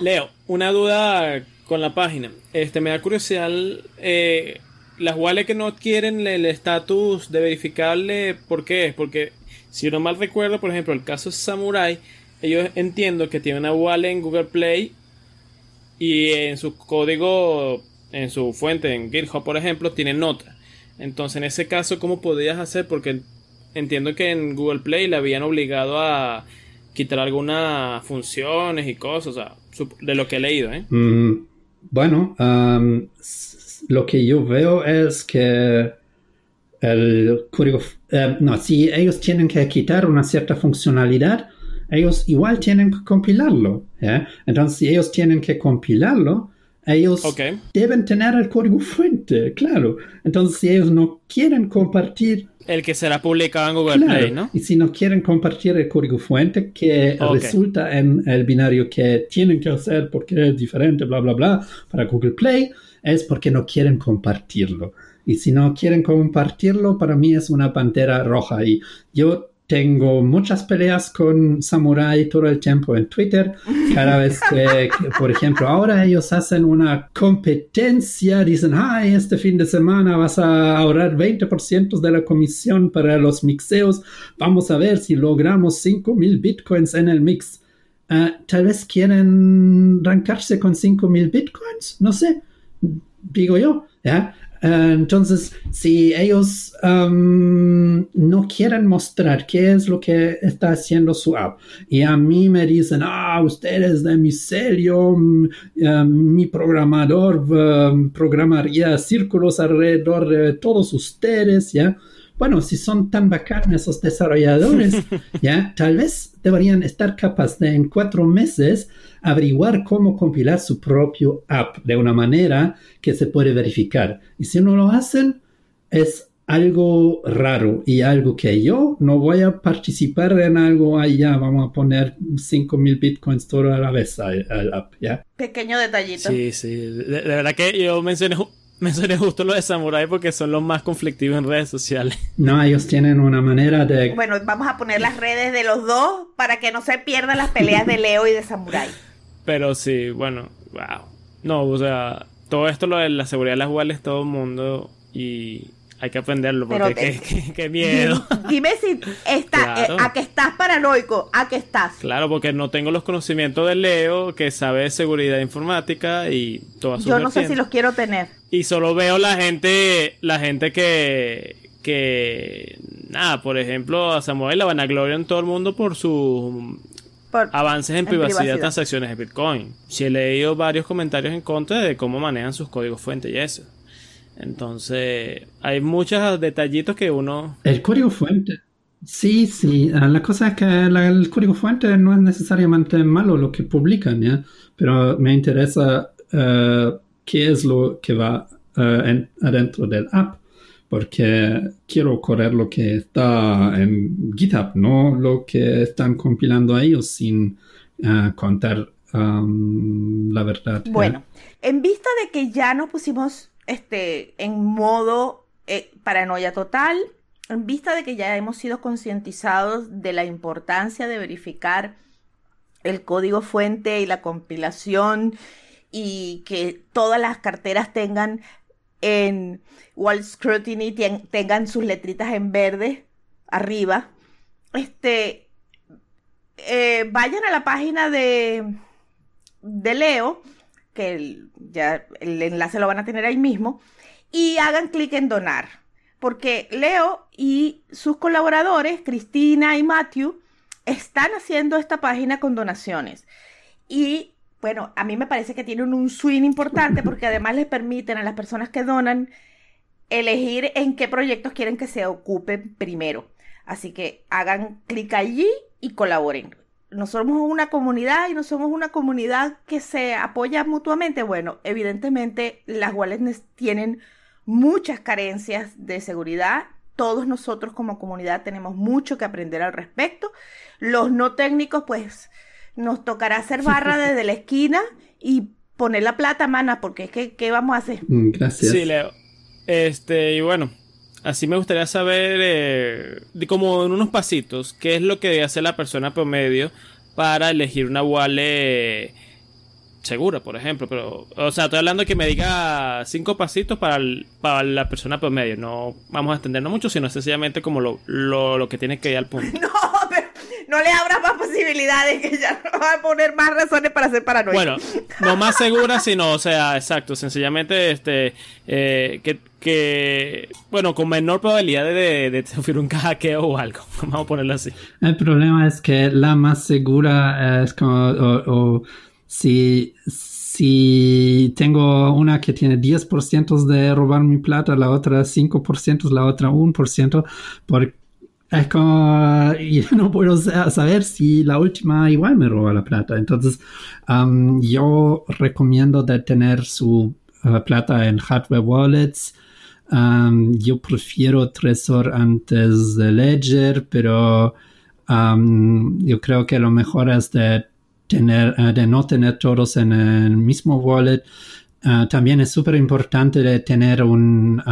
Leo, una duda con la página. Este me da curiosidad eh, las wallets que no quieren el estatus de verificable, ¿por qué es? Porque si no mal recuerdo, por ejemplo, el caso Samurai, ellos entiendo que tienen una wallet en Google Play y en su código, en su fuente, en GitHub, por ejemplo, tienen nota. Entonces, en ese caso, ¿cómo podrías hacer? Porque entiendo que en Google Play le habían obligado a quitar algunas funciones y cosas, o sea, de lo que he leído, ¿eh?
Mm, bueno, lo que yo veo es que el código, eh, no, si ellos tienen que quitar una cierta funcionalidad, ellos igual tienen que compilarlo. Entonces, si ellos tienen que compilarlo, ellos deben tener el código fuente, claro. Entonces, si ellos no quieren compartir...
El que será publicado en Google Play, ¿no?
Y si no quieren compartir el código fuente que resulta en el binario que tienen que hacer porque es diferente, bla, bla, bla, para Google Play, es porque no quieren compartirlo. Y si no quieren compartirlo, para mí es una pantera roja. Y yo tengo muchas peleas con Samurai todo el tiempo en Twitter. Cada vez que, por ejemplo, ahora ellos hacen una competencia, dicen, ay, este fin de semana vas a ahorrar 20% de la comisión para los mixeos. Vamos a ver si logramos 5.000 bitcoins en el mix. Ah, tal vez quieren arrancarse con 5.000 bitcoins, no sé, digo yo, ¿ya? Eh, entonces, si ellos um, no quieren mostrar qué es lo que está haciendo su app y a mí me dicen, ah, ustedes de mi serio, mm, eh, mi programador um, programaría círculos alrededor de todos ustedes, ¿ya? Bueno, si son tan bacanos esos desarrolladores, ya, tal vez deberían estar capaces de en cuatro meses averiguar cómo compilar su propio app de una manera que se puede verificar. Y si no lo hacen, es algo raro y algo que yo no voy a participar en algo allá, vamos a poner 5000 bitcoins todo a la vez al app, ¿ya?
Pequeño detallito.
Sí, sí, de, de verdad que yo mencioné me suena justo lo de Samurai porque son los más conflictivos en redes sociales.
No, ellos tienen una manera de...
Bueno, vamos a poner las redes de los dos para que no se pierdan las peleas de Leo y de Samurai.
Pero sí, bueno, wow. No, o sea, todo esto lo de la seguridad de las wallets, todo el mundo y hay que aprenderlo porque qué, miedo.
Dime si está, eh, a que estás paranoico, a que estás.
Claro, porque no tengo los conocimientos de Leo, que sabe de seguridad informática y todas sus
Yo no sé si los quiero tener.
Y solo veo la gente, la gente que, que, nada, por ejemplo, a Samuel la vanagloria en todo el mundo por sus avances en, privacidad, de transacciones de Bitcoin. Sí he leído varios comentarios en contra de cómo manejan sus códigos fuente y eso. Entonces, hay muchos detallitos que uno...
El código fuente. Sí, sí. Ah, la cosa es que el código fuente no es necesariamente malo lo que publican, ¿ya? Pero me interesa uh, qué es lo que va uh, adentro del app. Porque quiero correr lo que está en GitHub, no lo que están compilando ellos sin uh, contar um, la verdad.
Bueno, en vista de que ya nos pusimos este, en modo eh, paranoia total, en vista de que ya hemos sido concientizados de la importancia de verificar el código fuente y la compilación y que todas las carteras tengan en Wall Scrutiny tengan sus letritas en verde arriba. Este eh, vayan a la página de, de Leo que ya el enlace lo van a tener ahí mismo, y hagan clic en donar, porque Leo y sus colaboradores, Cristina y Matthew, están haciendo esta página con donaciones. Y bueno, a mí me parece que tienen un swing importante porque además les permiten a las personas que donan elegir en qué proyectos quieren que se ocupen primero. Así que hagan clic allí y colaboren no somos una comunidad y no somos una comunidad que se apoya mutuamente. Bueno, evidentemente las wallets tienen muchas carencias de seguridad. Todos nosotros como comunidad tenemos mucho que aprender al respecto. Los no técnicos, pues nos tocará hacer barra desde la esquina y poner la plata, mana, porque es que, ¿qué vamos a hacer?
Mm, gracias.
Sí, Leo. Este, y bueno, Así me gustaría saber, eh, como en unos pasitos, qué es lo que debe hacer la persona promedio para elegir una wallet segura, por ejemplo. Pero, o sea, estoy hablando de que me diga cinco pasitos para, para la persona promedio. No vamos a extendernos mucho, sino sencillamente como lo, lo, lo que tiene que ir al punto.
No, pero no le abras más posibilidades, que ya no va a poner más razones para ser paranoico.
Bueno, no más segura, sino, o sea, exacto, sencillamente, este, eh, que, que, bueno, con menor probabilidad de, de, sufrir un hackeo o algo, vamos a ponerlo así.
El problema es que la más segura es como, o, si, si tengo una que tiene 10% de robar mi plata, la otra 5%, la otra 1%, porque es como, yo no puedo saber si la última igual me roba la plata. Entonces, yo recomiendo de tener su uh, plata en hardware wallets. Yo prefiero Trezor antes de Ledger, pero yo creo que lo mejor es de tener, uh, de no tener todos en el mismo wallet. Uh, también es súper importante tener un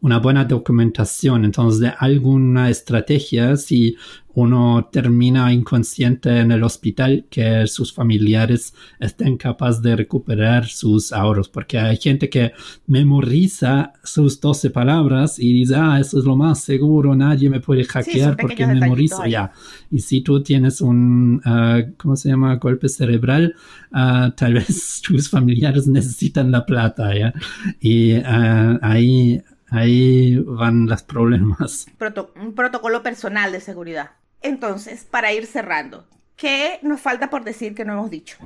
una buena documentación. Entonces, de alguna estrategia, si uno termina inconsciente en el hospital, que sus familiares estén capaces de recuperar sus ahorros, porque hay gente que memoriza sus 12 palabras y dice, ah, eso es lo más seguro, nadie me puede hackear porque memorizo ya. Y si tú tienes un, ah, ¿cómo se llama?, golpe cerebral, ah, tal vez tus familiares necesitan la plata, ¿ya? Y ah, ahí ahí van los problemas.
un protocolo personal de seguridad. Entonces, para ir cerrando, ¿qué nos falta por decir que no hemos dicho?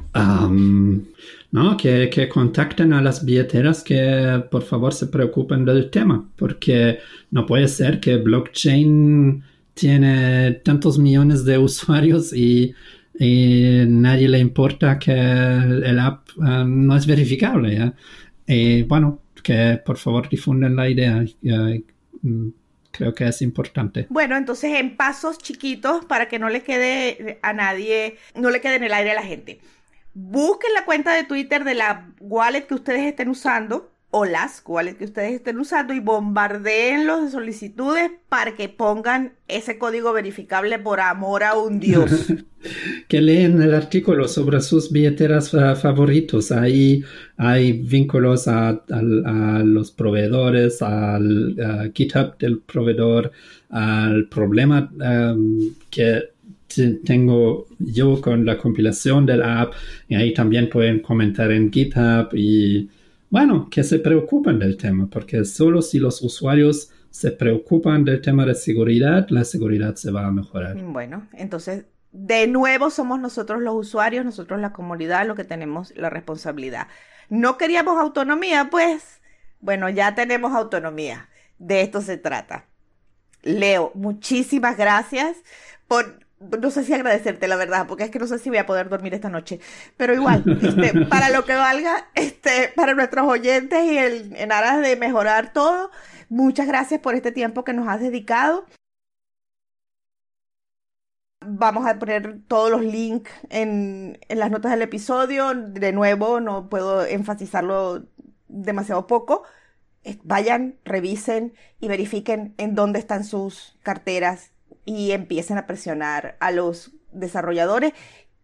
no, que, que, contacten a las billeteras que por favor se preocupen del tema, porque no puede ser que blockchain tiene tantos millones de usuarios y, nadie le importa que el app no es verificable. Y bueno, que por favor difunden la idea. Mm, creo que es importante.
Bueno, entonces en pasos chiquitos para que no le quede a nadie, no le quede en el aire a la gente. Busquen la cuenta de Twitter de la wallet que ustedes estén usando o las cuales que ustedes estén usando y bombardeenlos de solicitudes para que pongan ese código verificable por amor a un Dios.
que leen el artículo sobre sus billeteras favoritos. Ahí hay vínculos a, los proveedores, al GitHub del proveedor, al problema um, que tengo yo con la compilación del app. Y ahí también pueden comentar en GitHub y bueno, que se preocupen del tema, porque solo si los usuarios se preocupan del tema de seguridad, la seguridad se va a mejorar.
Bueno, entonces, de nuevo somos nosotros los usuarios, nosotros la comunidad, lo que tenemos la responsabilidad. No queríamos autonomía, pues, bueno, ya tenemos autonomía. De esto se trata. Leo, muchísimas gracias por no sé si agradecerte la verdad, porque es que no sé si voy a poder dormir esta noche, pero igual, este, para lo que valga, este, para nuestros oyentes y el, en aras de mejorar todo, muchas gracias por este tiempo que nos has dedicado. Vamos a poner todos los links en, en las notas del episodio. De nuevo, no puedo enfatizarlo demasiado poco. Vayan, revisen y verifiquen en dónde están sus carteras y empiecen a presionar a los desarrolladores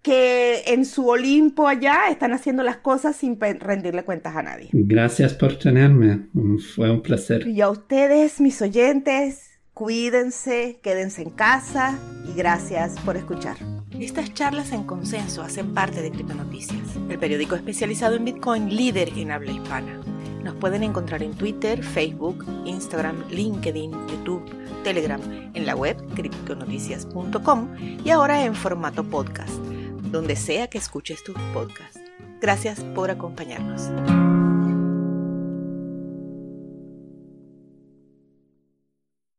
que en su Olimpo allá están haciendo las cosas sin rendirle cuentas a nadie.
Gracias por tenerme, fue un placer.
Y a ustedes, mis oyentes, cuídense, quédense en casa y gracias por escuchar. Estas charlas en consenso hacen parte de Criptonoticias, el periódico especializado en Bitcoin líder en habla hispana. Nos pueden encontrar en Twitter, Facebook, Instagram, LinkedIn, YouTube, Telegram, en la web criptonoticias.com y ahora en formato podcast, donde sea que escuches tu podcast. Gracias por acompañarnos.